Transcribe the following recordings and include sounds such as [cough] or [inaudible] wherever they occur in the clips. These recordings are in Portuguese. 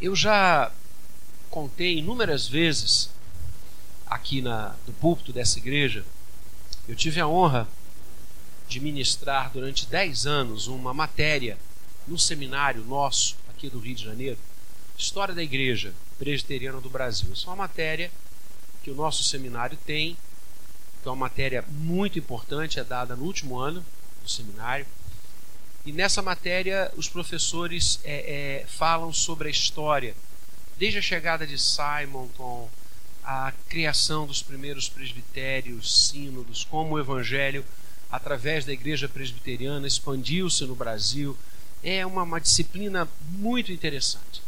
Eu já contei inúmeras vezes aqui na, no púlpito dessa igreja, eu tive a honra de ministrar durante 10 anos uma matéria no seminário nosso, aqui do Rio de Janeiro, História da Igreja Presbiteriana do Brasil. Isso é uma matéria que o nosso seminário tem, que é uma matéria muito importante, é dada no último ano do seminário. E nessa matéria, os professores é, é, falam sobre a história, desde a chegada de Simonton, a criação dos primeiros presbitérios, sínodos, como o evangelho, através da igreja presbiteriana, expandiu-se no Brasil. É uma, uma disciplina muito interessante.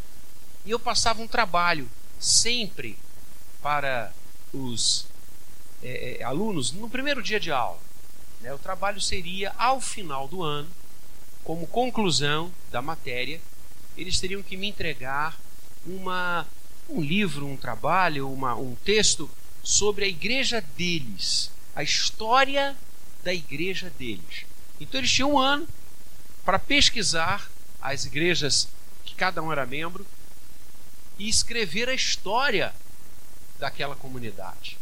E eu passava um trabalho sempre para os é, é alunos no primeiro dia de aula. Né? O trabalho seria, ao final do ano, como conclusão da matéria, eles teriam que me entregar uma, um livro, um trabalho, uma, um texto sobre a igreja deles, a história da igreja deles. Então eles tinham um ano para pesquisar as igrejas que cada um era membro e escrever a história daquela comunidade.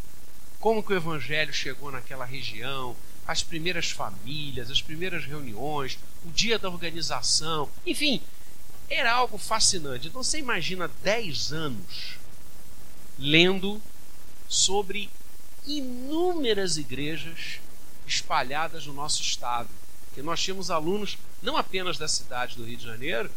Como que o evangelho chegou naquela região, as primeiras famílias, as primeiras reuniões, o dia da organização, enfim, era algo fascinante. Então você imagina 10 anos lendo sobre inúmeras igrejas espalhadas no nosso estado. Que nós tínhamos alunos não apenas da cidade do Rio de Janeiro,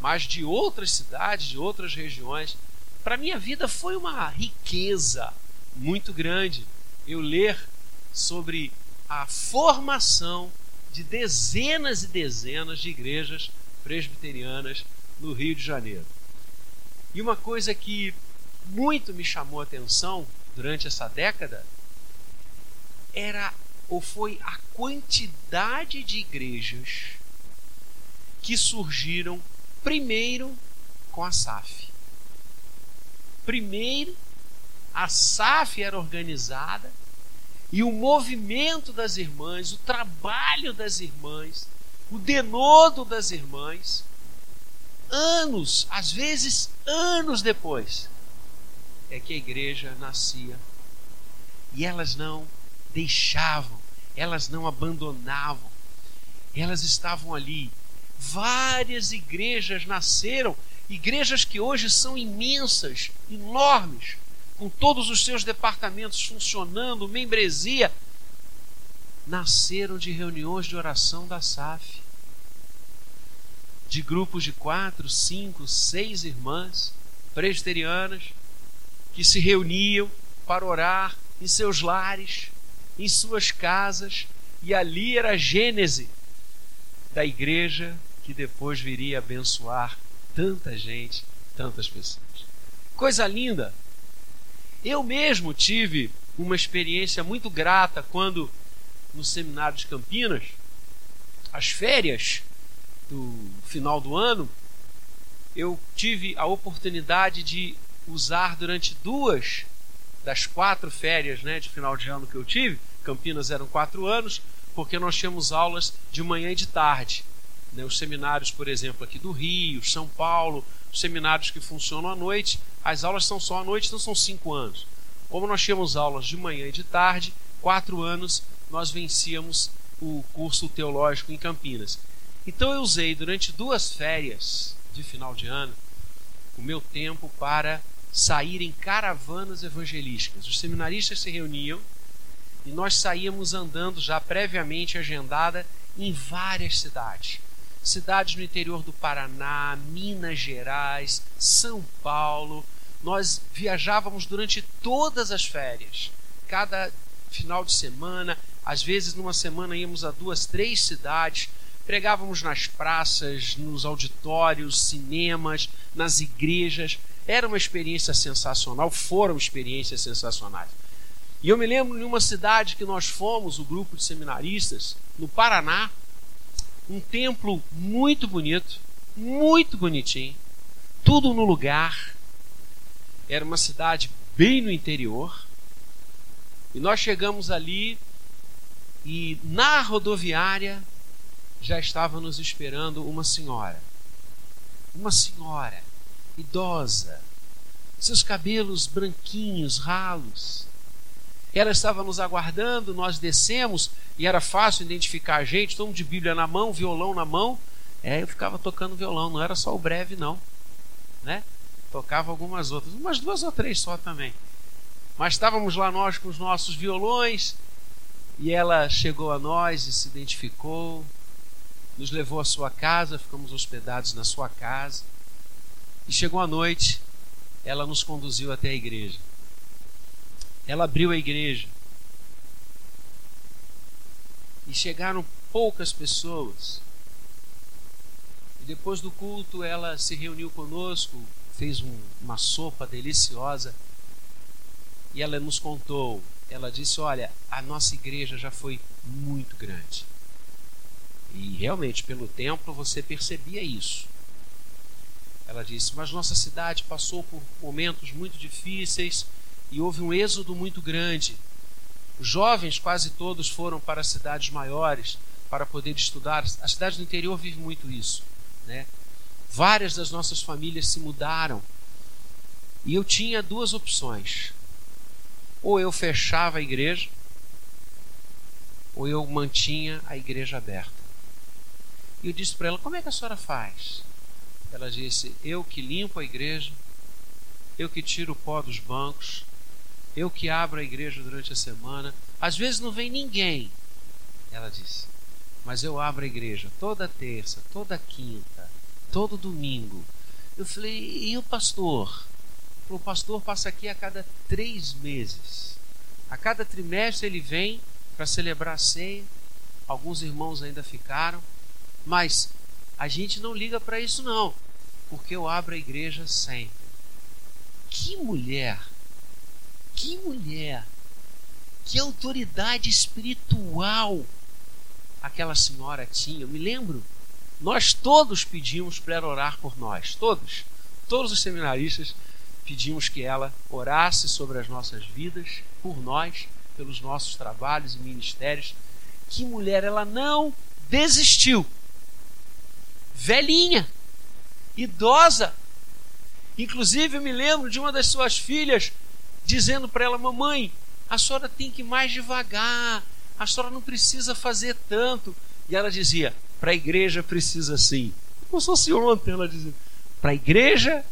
mas de outras cidades, de outras regiões. Para minha vida foi uma riqueza muito grande eu ler sobre a formação de dezenas e dezenas de igrejas presbiterianas no Rio de Janeiro. E uma coisa que muito me chamou a atenção durante essa década era ou foi a quantidade de igrejas que surgiram primeiro com a SAF. Primeiro, a SAF era organizada e o movimento das irmãs, o trabalho das irmãs, o denodo das irmãs, anos, às vezes anos depois, é que a igreja nascia. E elas não deixavam, elas não abandonavam, elas estavam ali. Várias igrejas nasceram, igrejas que hoje são imensas, enormes, com todos os seus departamentos funcionando, membresia, nasceram de reuniões de oração da SAF, de grupos de quatro, cinco, seis irmãs presbiterianas que se reuniam para orar em seus lares, em suas casas, e ali era a gênese da igreja que depois viria abençoar tanta gente, tantas pessoas. Coisa linda! Eu mesmo tive uma experiência muito grata quando, no seminário de Campinas, as férias do final do ano, eu tive a oportunidade de usar durante duas das quatro férias né, de final de ano que eu tive. Campinas eram quatro anos, porque nós tínhamos aulas de manhã e de tarde. Né, os seminários, por exemplo, aqui do Rio, São Paulo, os seminários que funcionam à noite, as aulas são só à noite, então são cinco anos. Como nós tínhamos aulas de manhã e de tarde, quatro anos nós vencíamos o curso teológico em Campinas. Então eu usei durante duas férias de final de ano o meu tempo para sair em caravanas evangelísticas. Os seminaristas se reuniam e nós saíamos andando já previamente agendada em várias cidades cidades no interior do Paraná, Minas Gerais, São Paulo. Nós viajávamos durante todas as férias, cada final de semana, às vezes numa semana íamos a duas, três cidades, pregávamos nas praças, nos auditórios, cinemas, nas igrejas. Era uma experiência sensacional, foram experiências sensacionais. E eu me lembro de uma cidade que nós fomos, o grupo de seminaristas, no Paraná, um templo muito bonito, muito bonitinho, tudo no lugar. Era uma cidade bem no interior. E nós chegamos ali e na rodoviária já estava nos esperando uma senhora. Uma senhora idosa, seus cabelos branquinhos, ralos. Ela estava nos aguardando, nós descemos e era fácil identificar a gente, todo mundo de Bíblia na mão, violão na mão. É, eu ficava tocando violão, não era só o breve, não. Né? Tocava algumas outras, umas duas ou três só também. Mas estávamos lá nós com os nossos violões e ela chegou a nós e se identificou, nos levou à sua casa, ficamos hospedados na sua casa. E chegou a noite, ela nos conduziu até a igreja. Ela abriu a igreja. E chegaram poucas pessoas. E depois do culto, ela se reuniu conosco, fez um, uma sopa deliciosa. E ela nos contou. Ela disse: Olha, a nossa igreja já foi muito grande. E realmente, pelo templo, você percebia isso. Ela disse: Mas nossa cidade passou por momentos muito difíceis e houve um êxodo muito grande. Os jovens, quase todos, foram para cidades maiores para poder estudar. A cidade do interior vive muito isso. Né? Várias das nossas famílias se mudaram. E eu tinha duas opções. Ou eu fechava a igreja, ou eu mantinha a igreja aberta. E eu disse para ela: Como é que a senhora faz? Ela disse: Eu que limpo a igreja, eu que tiro o pó dos bancos, eu que abro a igreja durante a semana. Às vezes não vem ninguém, ela disse, mas eu abro a igreja toda terça, toda quinta, todo domingo. Eu falei: E o pastor? O pastor passa aqui a cada três meses. A cada trimestre ele vem para celebrar a ceia. Alguns irmãos ainda ficaram. Mas a gente não liga para isso, não, porque eu abro a igreja sempre. Que mulher! Que mulher! Que autoridade espiritual aquela senhora tinha. Eu me lembro, nós todos pedimos para ela orar por nós, todos, todos os seminaristas pedimos que ela orasse sobre as nossas vidas, por nós, pelos nossos trabalhos e ministérios. Que mulher, ela não desistiu velhinha, idosa. Inclusive, eu me lembro de uma das suas filhas dizendo para ela: Mamãe, a senhora tem que ir mais devagar, a senhora não precisa fazer tanto. E ela dizia: Para a igreja precisa sim. Como se fosse ontem, ela dizia: Para a igreja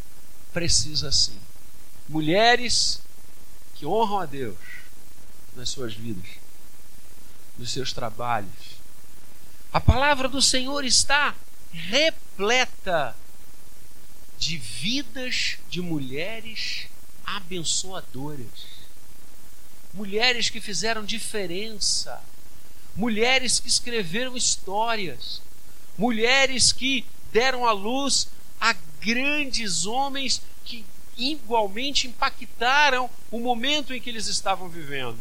precisa sim. Mulheres que honram a Deus nas suas vidas, nos seus trabalhos. A palavra do Senhor está repleta de vidas de mulheres abençoadoras, mulheres que fizeram diferença, mulheres que escreveram histórias, mulheres que deram à luz a grandes homens que igualmente impactaram o momento em que eles estavam vivendo.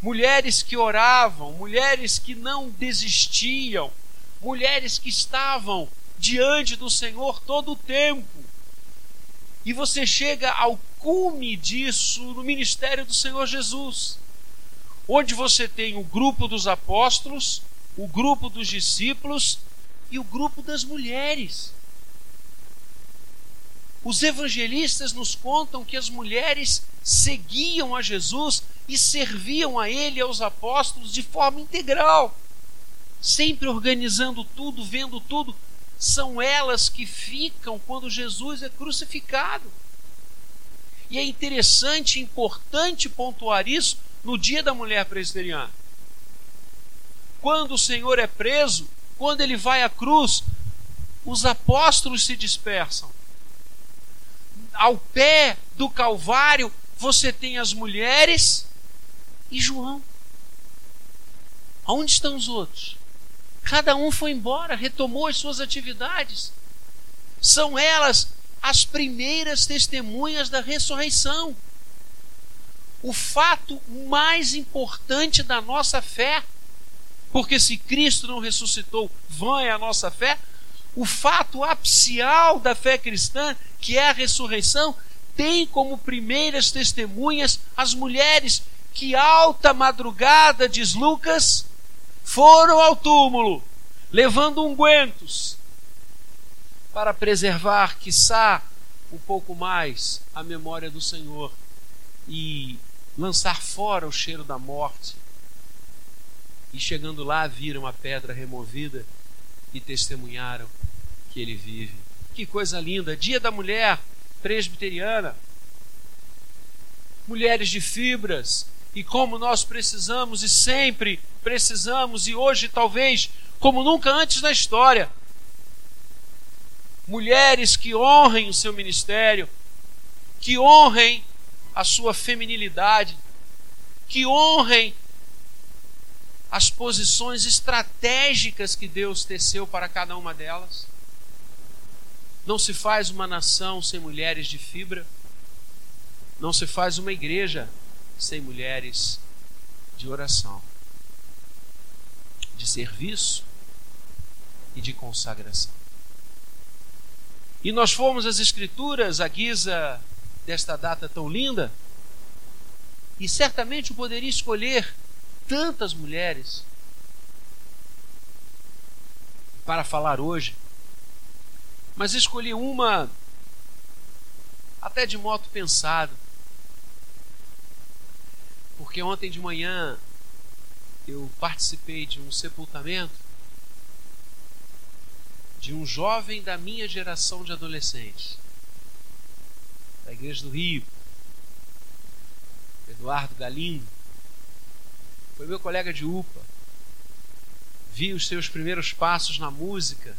Mulheres que oravam, mulheres que não desistiam, mulheres que estavam diante do Senhor todo o tempo. E você chega ao cume disso no ministério do Senhor Jesus, onde você tem o grupo dos apóstolos, o grupo dos discípulos e o grupo das mulheres. Os evangelistas nos contam que as mulheres seguiam a Jesus e serviam a ele e aos apóstolos de forma integral sempre organizando tudo, vendo tudo, são elas que ficam quando Jesus é crucificado. E é interessante, importante pontuar isso no dia da mulher presbiteriana. Quando o Senhor é preso, quando ele vai à cruz, os apóstolos se dispersam. Ao pé do Calvário, você tem as mulheres e João. Aonde estão os outros? Cada um foi embora, retomou as suas atividades. São elas as primeiras testemunhas da ressurreição. O fato mais importante da nossa fé, porque se Cristo não ressuscitou, vã é a nossa fé. O fato apicial da fé cristã, que é a ressurreição, tem como primeiras testemunhas as mulheres que alta madrugada, diz Lucas, foram ao túmulo, levando ungüentos, para preservar, quiçá, um pouco mais a memória do Senhor e lançar fora o cheiro da morte. E chegando lá, viram a pedra removida e testemunharam que ele vive. Que coisa linda! Dia da mulher presbiteriana. Mulheres de fibras, e como nós precisamos e sempre precisamos, e hoje talvez como nunca antes na história. Mulheres que honrem o seu ministério, que honrem a sua feminilidade, que honrem as posições estratégicas que Deus teceu para cada uma delas. Não se faz uma nação sem mulheres de fibra, não se faz uma igreja sem mulheres de oração, de serviço e de consagração. E nós fomos às Escrituras à guisa desta data tão linda, e certamente eu poderia escolher tantas mulheres para falar hoje, mas escolhi uma até de modo pensado porque ontem de manhã eu participei de um sepultamento de um jovem da minha geração de adolescentes, da Igreja do Rio, Eduardo Galindo. Foi meu colega de UPA. Vi os seus primeiros passos na música.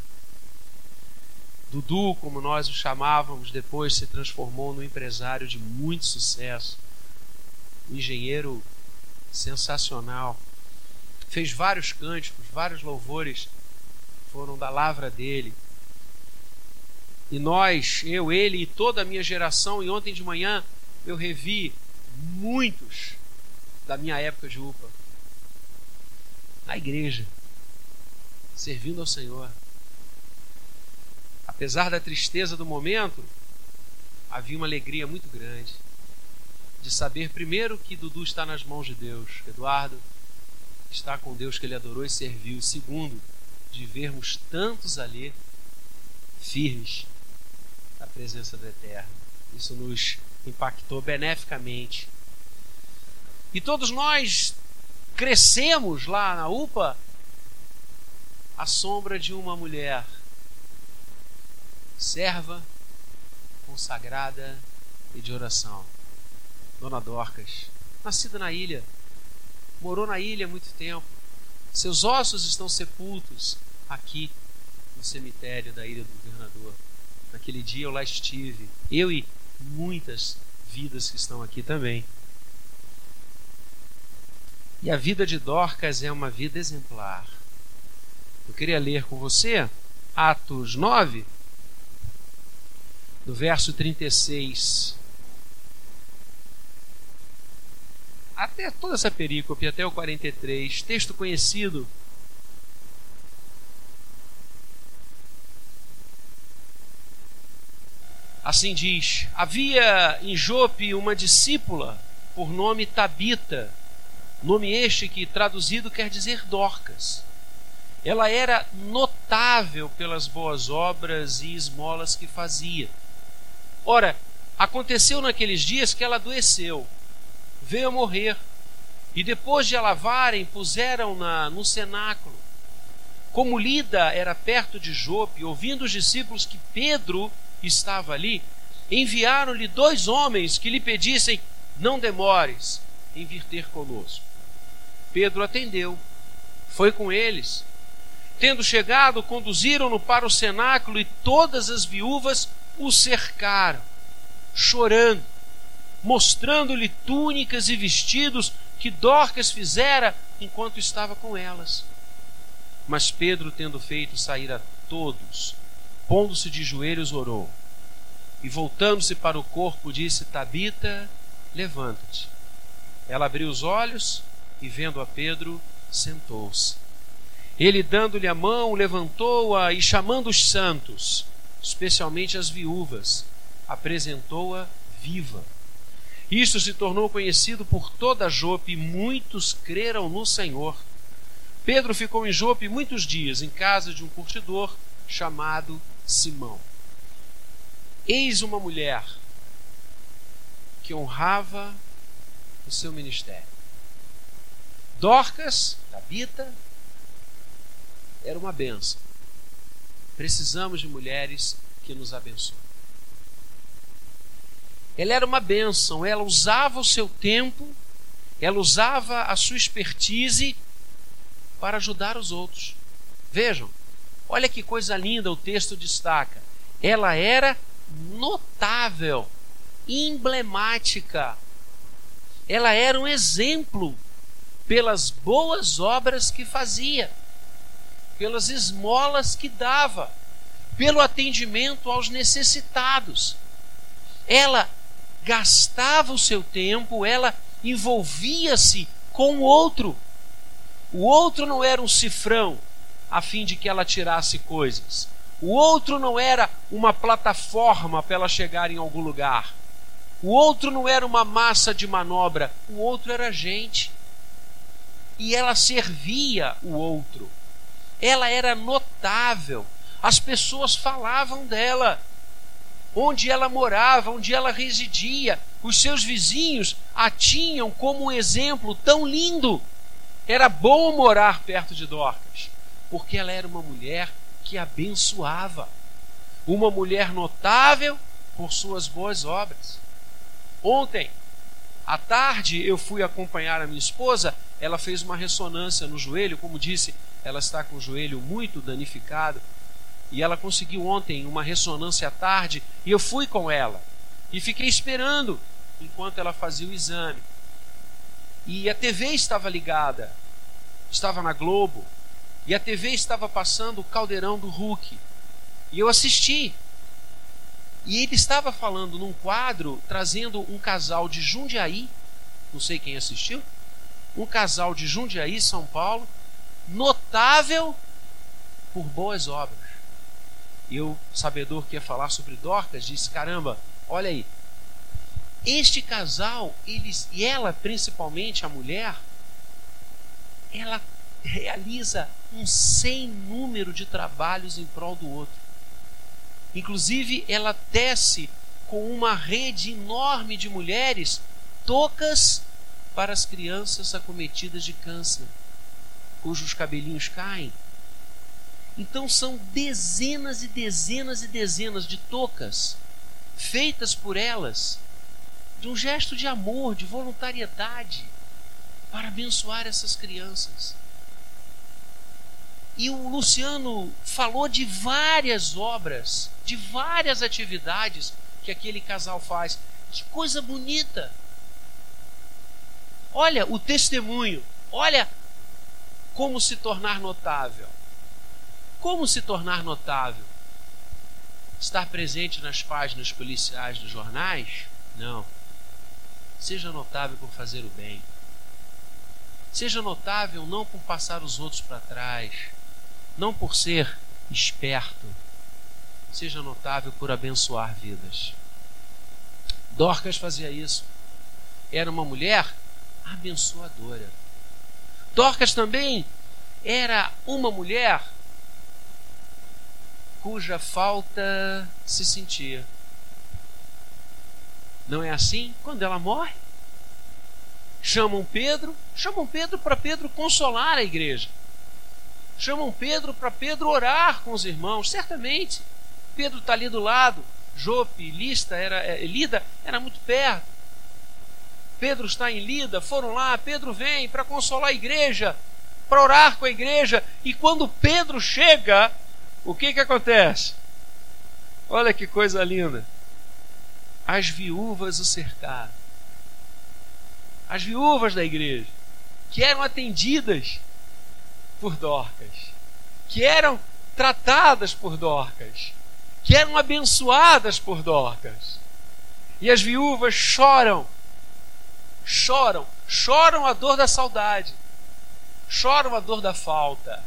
Dudu, como nós o chamávamos, depois se transformou num empresário de muito sucesso um engenheiro sensacional. Fez vários cânticos, vários louvores foram da lavra dele. E nós, eu, ele e toda a minha geração, e ontem de manhã eu revi muitos da minha época de UPA na igreja, servindo ao Senhor. Apesar da tristeza do momento, havia uma alegria muito grande de saber, primeiro, que Dudu está nas mãos de Deus, Eduardo está com Deus que ele adorou e serviu, segundo, de vermos tantos ali firmes na presença do Eterno. Isso nos impactou beneficamente. E todos nós crescemos lá na UPA à sombra de uma mulher serva, consagrada e de oração. Dona Dorcas, nascida na ilha, morou na ilha muito tempo. Seus ossos estão sepultos aqui no cemitério da Ilha do Governador. Naquele dia eu lá estive, eu e muitas vidas que estão aqui também. E a vida de Dorcas é uma vida exemplar. Eu queria ler com você Atos 9, do verso 36 até toda essa perícope, até o 43, texto conhecido. Assim diz: Havia em Jope uma discípula por nome Tabita, nome este que traduzido quer dizer Dorcas. Ela era notável pelas boas obras e esmolas que fazia. Ora, aconteceu naqueles dias que ela adoeceu veio a morrer. E depois de a lavarem, puseram-na no cenáculo. Como Lida era perto de Jope, ouvindo os discípulos que Pedro estava ali, enviaram-lhe dois homens que lhe pedissem: Não demores em vir ter conosco. Pedro atendeu, foi com eles. Tendo chegado, conduziram-no para o cenáculo e todas as viúvas o cercaram, chorando mostrando-lhe túnicas e vestidos que Dorcas fizera enquanto estava com elas. Mas Pedro, tendo feito sair a todos, pondo-se de joelhos, orou. E voltando-se para o corpo, disse: Tabita, levanta-te. Ela abriu os olhos e, vendo a Pedro, sentou-se. Ele, dando-lhe a mão, levantou-a e, chamando os santos, especialmente as viúvas, apresentou-a viva. Isto se tornou conhecido por toda Jope e muitos creram no Senhor. Pedro ficou em Jope muitos dias, em casa de um curtidor chamado Simão. Eis uma mulher que honrava o seu ministério. Dorcas, Tabita, era uma benção. Precisamos de mulheres que nos abençoem. Ela era uma benção, ela usava o seu tempo, ela usava a sua expertise para ajudar os outros. Vejam, olha que coisa linda o texto destaca. Ela era notável, emblemática. Ela era um exemplo pelas boas obras que fazia, pelas esmolas que dava, pelo atendimento aos necessitados. Ela gastava o seu tempo, ela envolvia-se com o outro. O outro não era um cifrão a fim de que ela tirasse coisas. O outro não era uma plataforma para ela chegar em algum lugar. O outro não era uma massa de manobra. O outro era gente. E ela servia o outro. Ela era notável. As pessoas falavam dela. Onde ela morava, onde ela residia, os seus vizinhos a tinham como um exemplo tão lindo. Era bom morar perto de Dorcas, porque ela era uma mulher que abençoava, uma mulher notável por suas boas obras. Ontem, à tarde, eu fui acompanhar a minha esposa, ela fez uma ressonância no joelho, como disse, ela está com o joelho muito danificado, e ela conseguiu ontem uma ressonância à tarde, e eu fui com ela, e fiquei esperando enquanto ela fazia o exame. E a TV estava ligada, estava na Globo, e a TV estava passando o caldeirão do Hulk. E eu assisti. E ele estava falando num quadro, trazendo um casal de Jundiaí, não sei quem assistiu, um casal de Jundiaí, São Paulo, notável por boas obras. E o sabedor que ia falar sobre Dorcas disse: caramba, olha aí, este casal, eles, e ela principalmente, a mulher, ela realiza um sem número de trabalhos em prol do outro. Inclusive, ela tece com uma rede enorme de mulheres tocas para as crianças acometidas de câncer, cujos cabelinhos caem. Então são dezenas e dezenas e dezenas de tocas feitas por elas, de um gesto de amor, de voluntariedade, para abençoar essas crianças. E o Luciano falou de várias obras, de várias atividades que aquele casal faz. Que coisa bonita! Olha o testemunho, olha como se tornar notável. Como se tornar notável? Estar presente nas páginas policiais dos jornais? Não. Seja notável por fazer o bem. Seja notável não por passar os outros para trás não por ser esperto, seja notável por abençoar vidas. Dorcas fazia isso. Era uma mulher abençoadora. Dorcas também era uma mulher cuja falta se sentia. Não é assim? Quando ela morre, chamam Pedro, chamam Pedro para Pedro consolar a igreja chamam Pedro para Pedro orar com os irmãos, certamente. Pedro está ali do lado, Jope, Lista, era, é, Lida era muito perto. Pedro está em Lida, foram lá, Pedro vem para consolar a igreja, para orar com a igreja, e quando Pedro chega, o que que acontece? Olha que coisa linda. As viúvas o cercaram. As viúvas da igreja, que eram atendidas por Dorcas, que eram tratadas por Dorcas, que eram abençoadas por Dorcas. E as viúvas choram, choram, choram a dor da saudade, choram a dor da falta.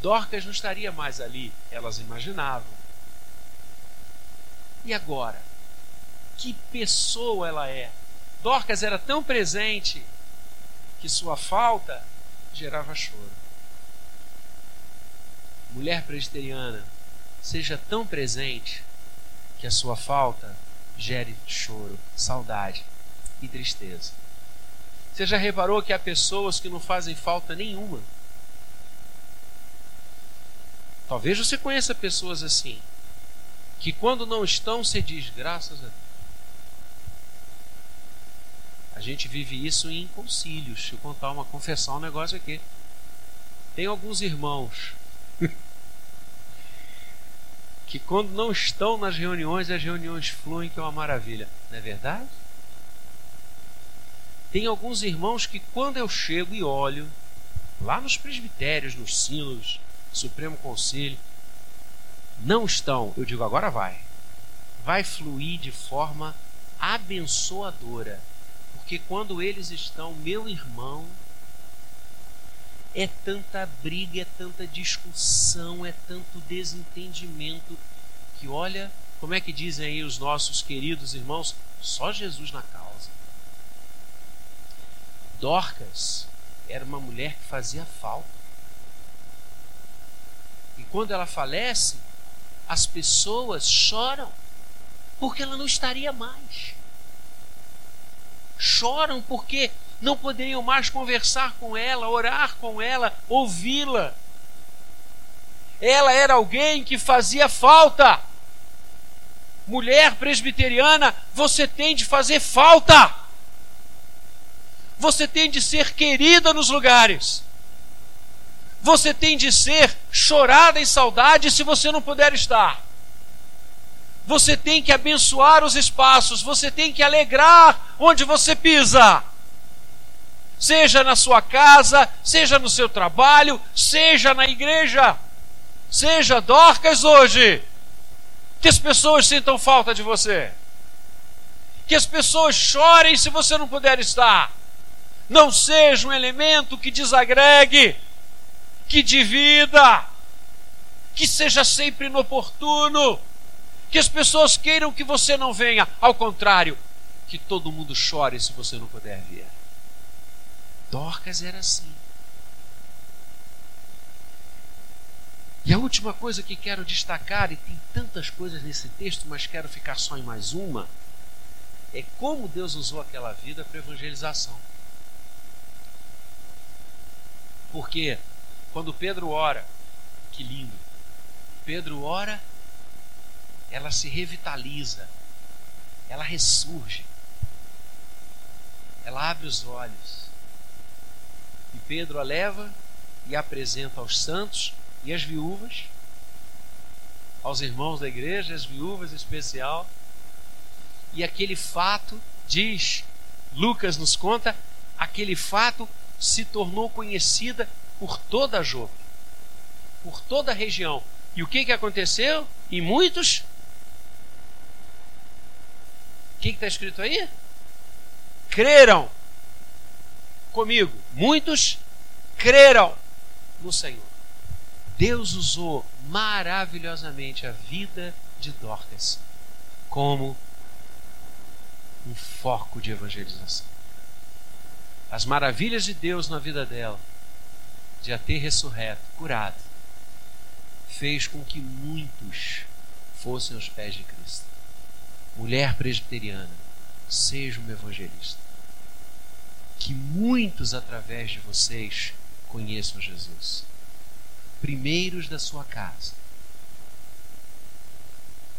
Dorcas não estaria mais ali, elas imaginavam. E agora? Que pessoa ela é? Dorcas era tão presente que sua falta gerava choro. Mulher presbiteriana, seja tão presente que a sua falta gere choro, saudade e tristeza. Você já reparou que há pessoas que não fazem falta nenhuma? Talvez você conheça pessoas assim, que quando não estão, se diz graças a Deus. A gente vive isso em concílios. Deixa eu contar uma confessão, um negócio aqui. Tem alguns irmãos [laughs] que quando não estão nas reuniões, as reuniões fluem, que é uma maravilha. Não é verdade? Tem alguns irmãos que quando eu chego e olho, lá nos presbitérios, nos sínodos, Supremo Conselho, não estão, eu digo agora vai. Vai fluir de forma abençoadora. Porque quando eles estão, meu irmão, é tanta briga, é tanta discussão, é tanto desentendimento que olha, como é que dizem aí os nossos queridos irmãos, só Jesus na causa. Dorcas era uma mulher que fazia falta. E quando ela falece, as pessoas choram porque ela não estaria mais. Choram porque não poderiam mais conversar com ela, orar com ela, ouvi-la. Ela era alguém que fazia falta. Mulher presbiteriana, você tem de fazer falta. Você tem de ser querida nos lugares. Você tem de ser chorada em saudade se você não puder estar. Você tem que abençoar os espaços, você tem que alegrar onde você pisa. Seja na sua casa, seja no seu trabalho, seja na igreja, seja Dorcas hoje, que as pessoas sintam falta de você, que as pessoas chorem se você não puder estar, não seja um elemento que desagregue, que divida, que seja sempre inoportuno, que as pessoas queiram que você não venha, ao contrário, que todo mundo chore se você não puder vir. Dorcas era assim. E a última coisa que quero destacar, e tem tantas coisas nesse texto, mas quero ficar só em mais uma, é como Deus usou aquela vida para evangelização. Porque quando Pedro ora, que lindo, Pedro ora, ela se revitaliza, ela ressurge, ela abre os olhos, e Pedro a leva e a apresenta aos santos e às viúvas, aos irmãos da igreja, às viúvas em especial. E aquele fato, diz, Lucas nos conta, aquele fato se tornou conhecida por toda a Jope, por toda a região. E o que, que aconteceu? E muitos. O que está escrito aí? Creram comigo. Muitos creram no Senhor. Deus usou maravilhosamente a vida de Dorcas como um foco de evangelização. As maravilhas de Deus na vida dela, de a ter ressurreto, curado, fez com que muitos fossem aos pés de Cristo. Mulher presbiteriana, seja uma evangelista que muitos através de vocês conheçam Jesus. Primeiros da sua casa.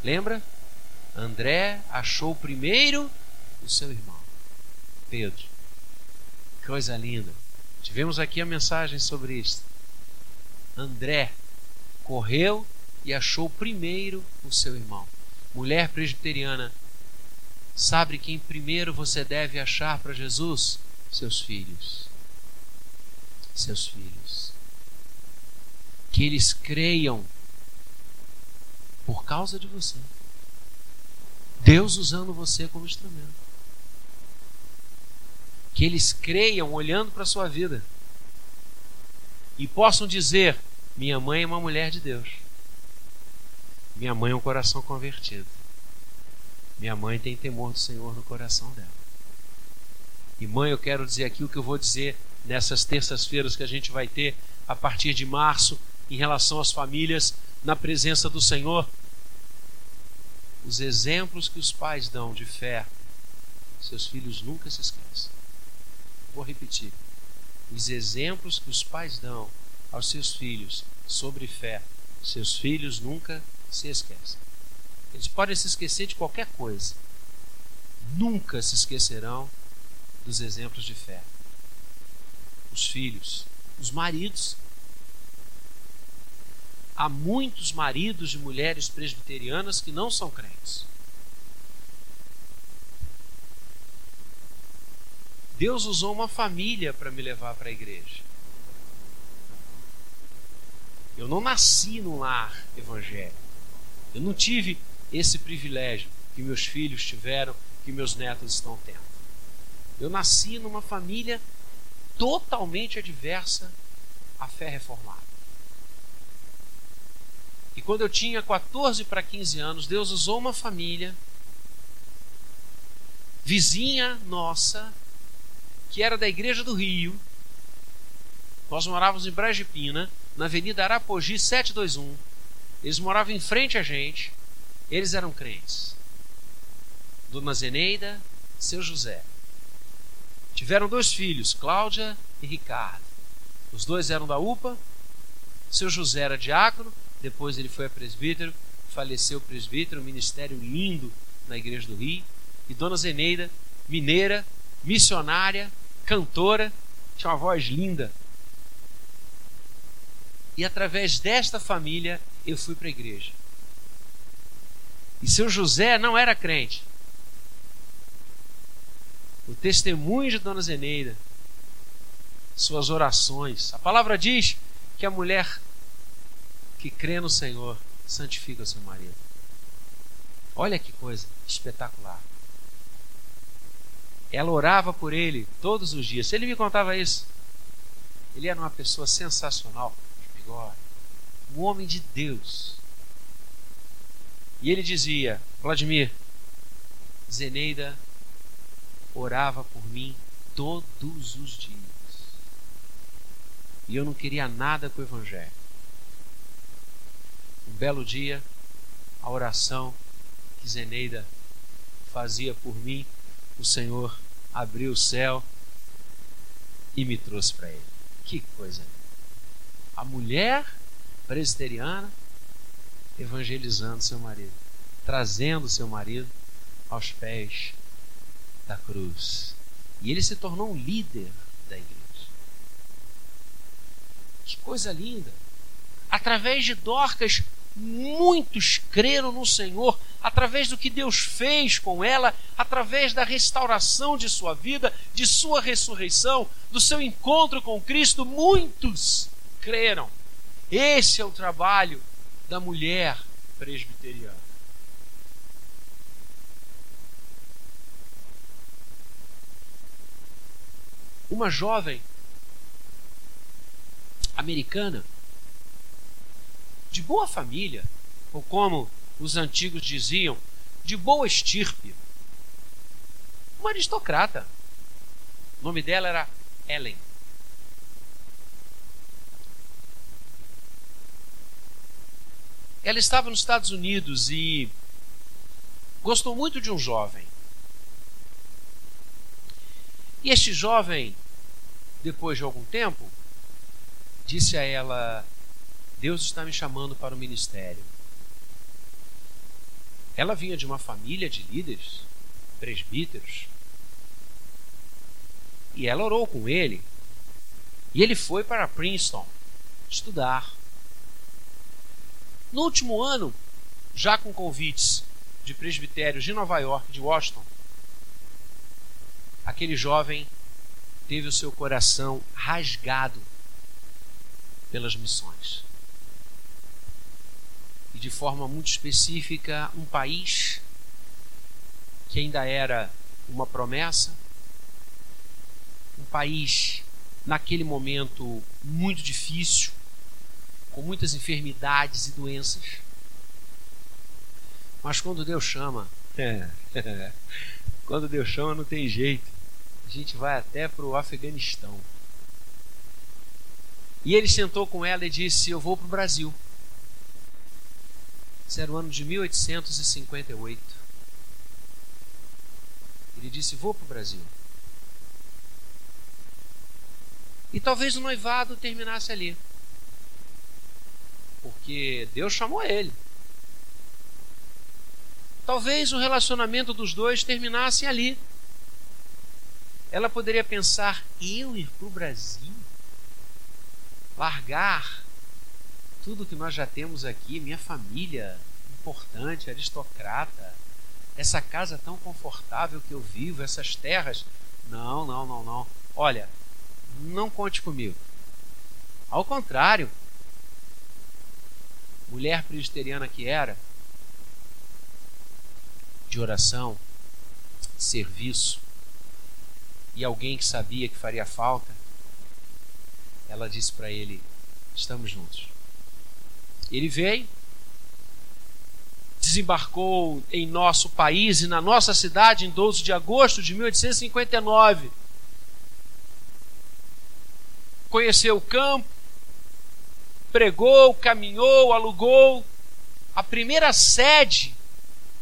Lembra? André achou primeiro o seu irmão, Pedro. Coisa linda. Tivemos aqui a mensagem sobre isso. André correu e achou primeiro o seu irmão. Mulher presbiteriana, sabe quem primeiro você deve achar para Jesus? seus filhos. Seus filhos. Que eles creiam por causa de você. Deus usando você como instrumento. Que eles creiam olhando para a sua vida e possam dizer: Minha mãe é uma mulher de Deus. Minha mãe é um coração convertido. Minha mãe tem temor do Senhor no coração dela. E mãe, eu quero dizer aqui o que eu vou dizer nessas terças-feiras que a gente vai ter a partir de março em relação às famílias na presença do Senhor. os exemplos que os pais dão de fé, seus filhos nunca se esquecem. Vou repetir. Os exemplos que os pais dão aos seus filhos sobre fé, seus filhos nunca se esquecem. Eles podem se esquecer de qualquer coisa, nunca se esquecerão dos exemplos de fé. Os filhos, os maridos. Há muitos maridos de mulheres presbiterianas que não são crentes. Deus usou uma família para me levar para a igreja. Eu não nasci num lar evangélico. Eu não tive esse privilégio que meus filhos tiveram, que meus netos estão tendo. Eu nasci numa família totalmente adversa à fé reformada. E quando eu tinha 14 para 15 anos, Deus usou uma família vizinha nossa, que era da igreja do Rio. Nós morávamos em Bragipina, na Avenida Arapogi 721. Eles moravam em frente a gente. Eles eram crentes. Dona Zeneida, seu José. Tiveram dois filhos, Cláudia e Ricardo. Os dois eram da UPA. Seu José era diácono, depois ele foi a presbítero, faleceu presbítero, um ministério lindo na igreja do Rio. E Dona Zeneida, mineira, missionária, cantora, tinha uma voz linda. E através desta família eu fui para a igreja. E seu José não era crente. O testemunho de Dona Zeneida, suas orações. A palavra diz que a mulher que crê no Senhor santifica o seu marido. Olha que coisa espetacular. Ela orava por ele todos os dias. Ele me contava isso, ele era uma pessoa sensacional, de bigode, um homem de Deus. E ele dizia: Vladimir, Zeneida orava por mim todos os dias. E eu não queria nada com o Evangelho. Um belo dia, a oração que Zeneida fazia por mim, o Senhor abriu o céu e me trouxe para Ele. Que coisa! A mulher presbiteriana evangelizando seu marido, trazendo seu marido aos pés da cruz. E ele se tornou um líder da igreja. Que coisa linda! Através de Dorcas, muitos creram no Senhor, através do que Deus fez com ela, através da restauração de sua vida, de sua ressurreição, do seu encontro com Cristo, muitos creram. Esse é o trabalho da mulher presbiteriana. Uma jovem americana de boa família, ou como os antigos diziam, de boa estirpe. Uma aristocrata. O nome dela era Ellen. Ela estava nos Estados Unidos e gostou muito de um jovem. E este jovem, depois de algum tempo, disse a ela: Deus está me chamando para o ministério. Ela vinha de uma família de líderes, presbíteros. E ela orou com ele. E ele foi para Princeton estudar. No último ano, já com convites de presbitérios de Nova York, de Washington, aquele jovem teve o seu coração rasgado pelas missões. E de forma muito específica, um país que ainda era uma promessa, um país naquele momento muito difícil, com muitas enfermidades e doenças. Mas quando Deus chama, [laughs] quando Deus chama não tem jeito. A gente vai até para o Afeganistão. E ele sentou com ela e disse: Eu vou para o Brasil. Isso era o ano de 1858. Ele disse: Vou para o Brasil. E talvez o noivado terminasse ali. Porque Deus chamou ele. Talvez o relacionamento dos dois terminasse ali. Ela poderia pensar: eu ir para o Brasil? Largar tudo que nós já temos aqui, minha família importante, aristocrata, essa casa tão confortável que eu vivo, essas terras. Não, não, não, não. Olha, não conte comigo. Ao contrário, mulher presbiteriana que era, de oração, serviço, e alguém que sabia que faria falta, ela disse para ele: Estamos juntos. Ele veio, desembarcou em nosso país e na nossa cidade em 12 de agosto de 1859. Conheceu o campo, pregou, caminhou, alugou a primeira sede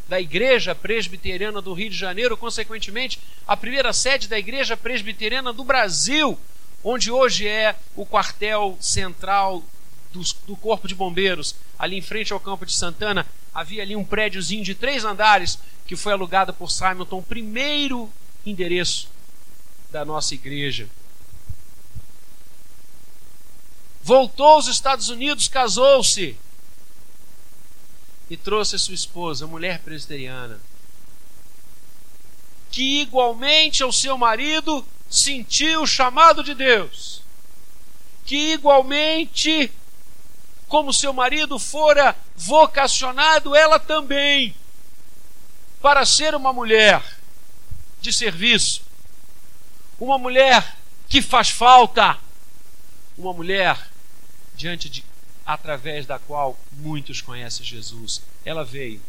da Igreja Presbiteriana do Rio de Janeiro, consequentemente, a primeira sede da Igreja Presbiteriana do Brasil, onde hoje é o quartel central do, Corpo de Bombeiros, ali em frente ao Campo de Santana, havia ali um prédiozinho de três andares que foi alugado por Simonton, primeiro endereço da nossa igreja. Voltou aos Estados Unidos, casou-se e trouxe sua esposa, mulher presbiteriana, que igualmente ao seu marido sentiu o chamado de Deus, que igualmente como seu marido fora vocacionado, ela também, para ser uma mulher de serviço, uma mulher que faz falta, uma mulher diante de através da qual muitos conhecem Jesus. Ela veio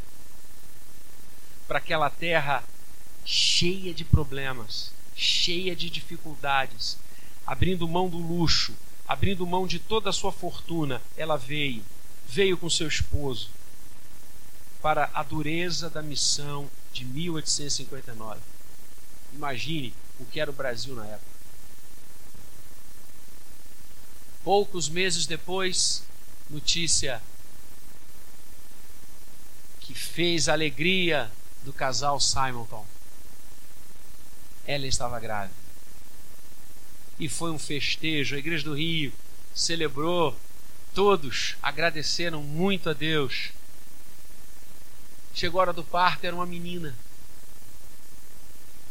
para aquela terra cheia de problemas, cheia de dificuldades, abrindo mão do luxo, abrindo mão de toda a sua fortuna, ela veio, veio com seu esposo para a dureza da missão de 1859. Imagine o que era o Brasil na época. Poucos meses depois, notícia que fez a alegria do casal Simonton. Ela estava grávida e foi um festejo. A Igreja do Rio celebrou, todos agradeceram muito a Deus. Chegou a hora do parto, era uma menina.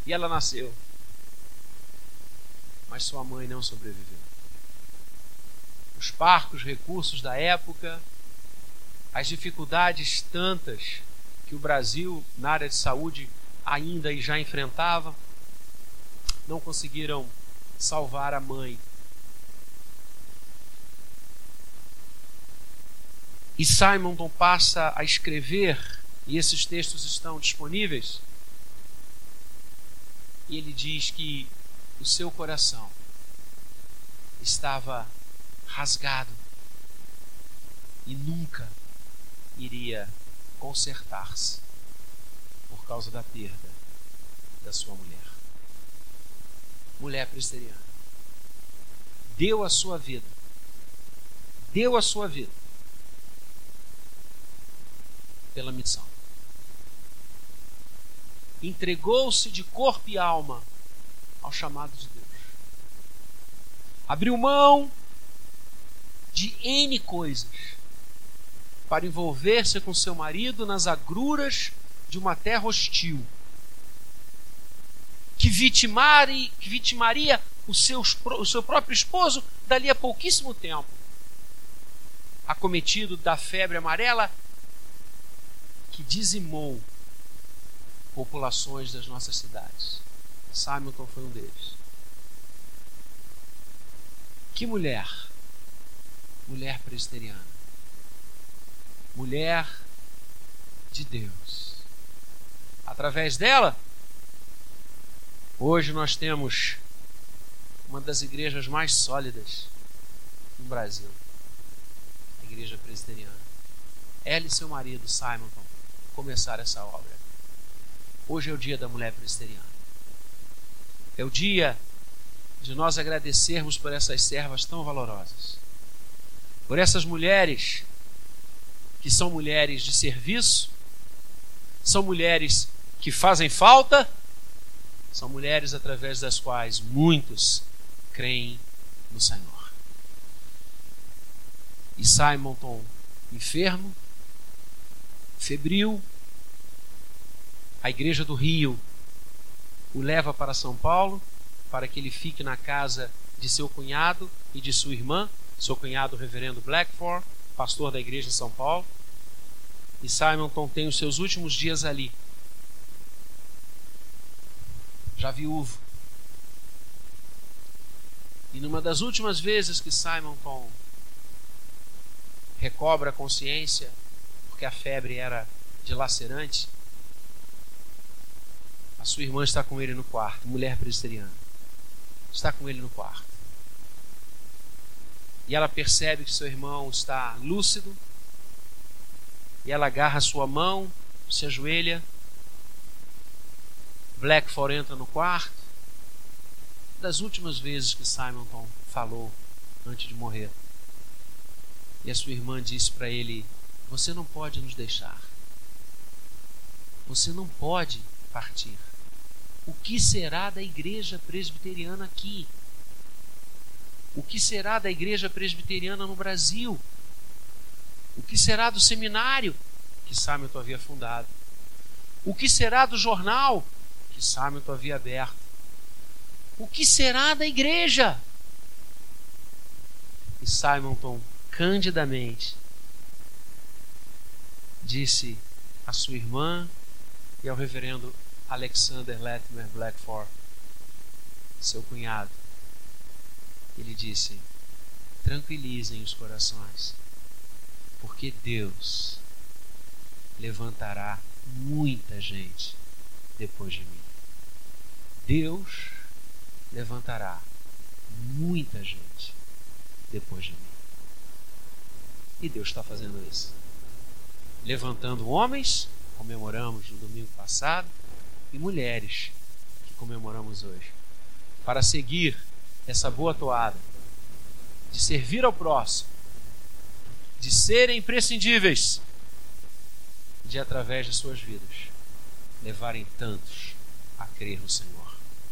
E ela nasceu. Mas sua mãe não sobreviveu. Os parcos recursos da época, as dificuldades tantas que o Brasil na área de saúde ainda e já enfrentava, não conseguiram salvar a mãe. E Simonton passa a escrever, e esses textos estão disponíveis. E ele diz que o seu coração estava rasgado e nunca iria consertar-se por causa da perda da sua mulher mulher presbiteriana. Deu a sua vida. Deu a sua vida pela missão. Entregou-se de corpo e alma ao chamado de Deus. Abriu mão de N coisas para envolver-se com seu marido nas agruras de uma terra hostil que, vitimare, que vitimaria o seu, o seu próprio esposo dali a pouquíssimo tempo. Acometido da febre amarela que dizimou populações das nossas cidades. Simon foi um deles. Que mulher? Mulher presbiteriana. Mulher de Deus. Através dela, Hoje nós temos uma das igrejas mais sólidas no Brasil, a Igreja Presbiteriana. ela e seu marido, Simonton, começaram essa obra. Hoje é o dia da mulher presbiteriana. É o dia de nós agradecermos por essas servas tão valorosas. Por essas mulheres que são mulheres de serviço, são mulheres que fazem falta, são mulheres através das quais muitos creem no Senhor. E Simonton, enfermo, febril, a igreja do Rio o leva para São Paulo para que ele fique na casa de seu cunhado e de sua irmã, seu cunhado, reverendo Blackford, pastor da igreja em São Paulo. E Simonton tem os seus últimos dias ali, já viúvo. E numa das últimas vezes que Simonton recobra a consciência, porque a febre era dilacerante, a sua irmã está com ele no quarto, mulher presbiteriana. Está com ele no quarto. E ela percebe que seu irmão está lúcido. E ela agarra sua mão, se ajoelha. Blackford entra no quarto. Das últimas vezes que Simonton falou antes de morrer. E a sua irmã disse para ele: Você não pode nos deixar. Você não pode partir. O que será da igreja presbiteriana aqui? O que será da igreja presbiteriana no Brasil? O que será do seminário que Hamilton havia fundado? O que será do jornal que Hamilton havia aberto? O que será da igreja? E Simonton candidamente disse à sua irmã e ao reverendo Alexander Latimer Blackford, seu cunhado. Ele disse: tranquilizem os corações, porque Deus levantará muita gente depois de mim. Deus levantará muita gente depois de mim. E Deus está fazendo isso. Levantando homens, comemoramos no domingo passado, e mulheres que comemoramos hoje, para seguir essa boa toada de servir ao próximo, de serem imprescindíveis, de através de suas vidas levarem tantos a crer no Senhor.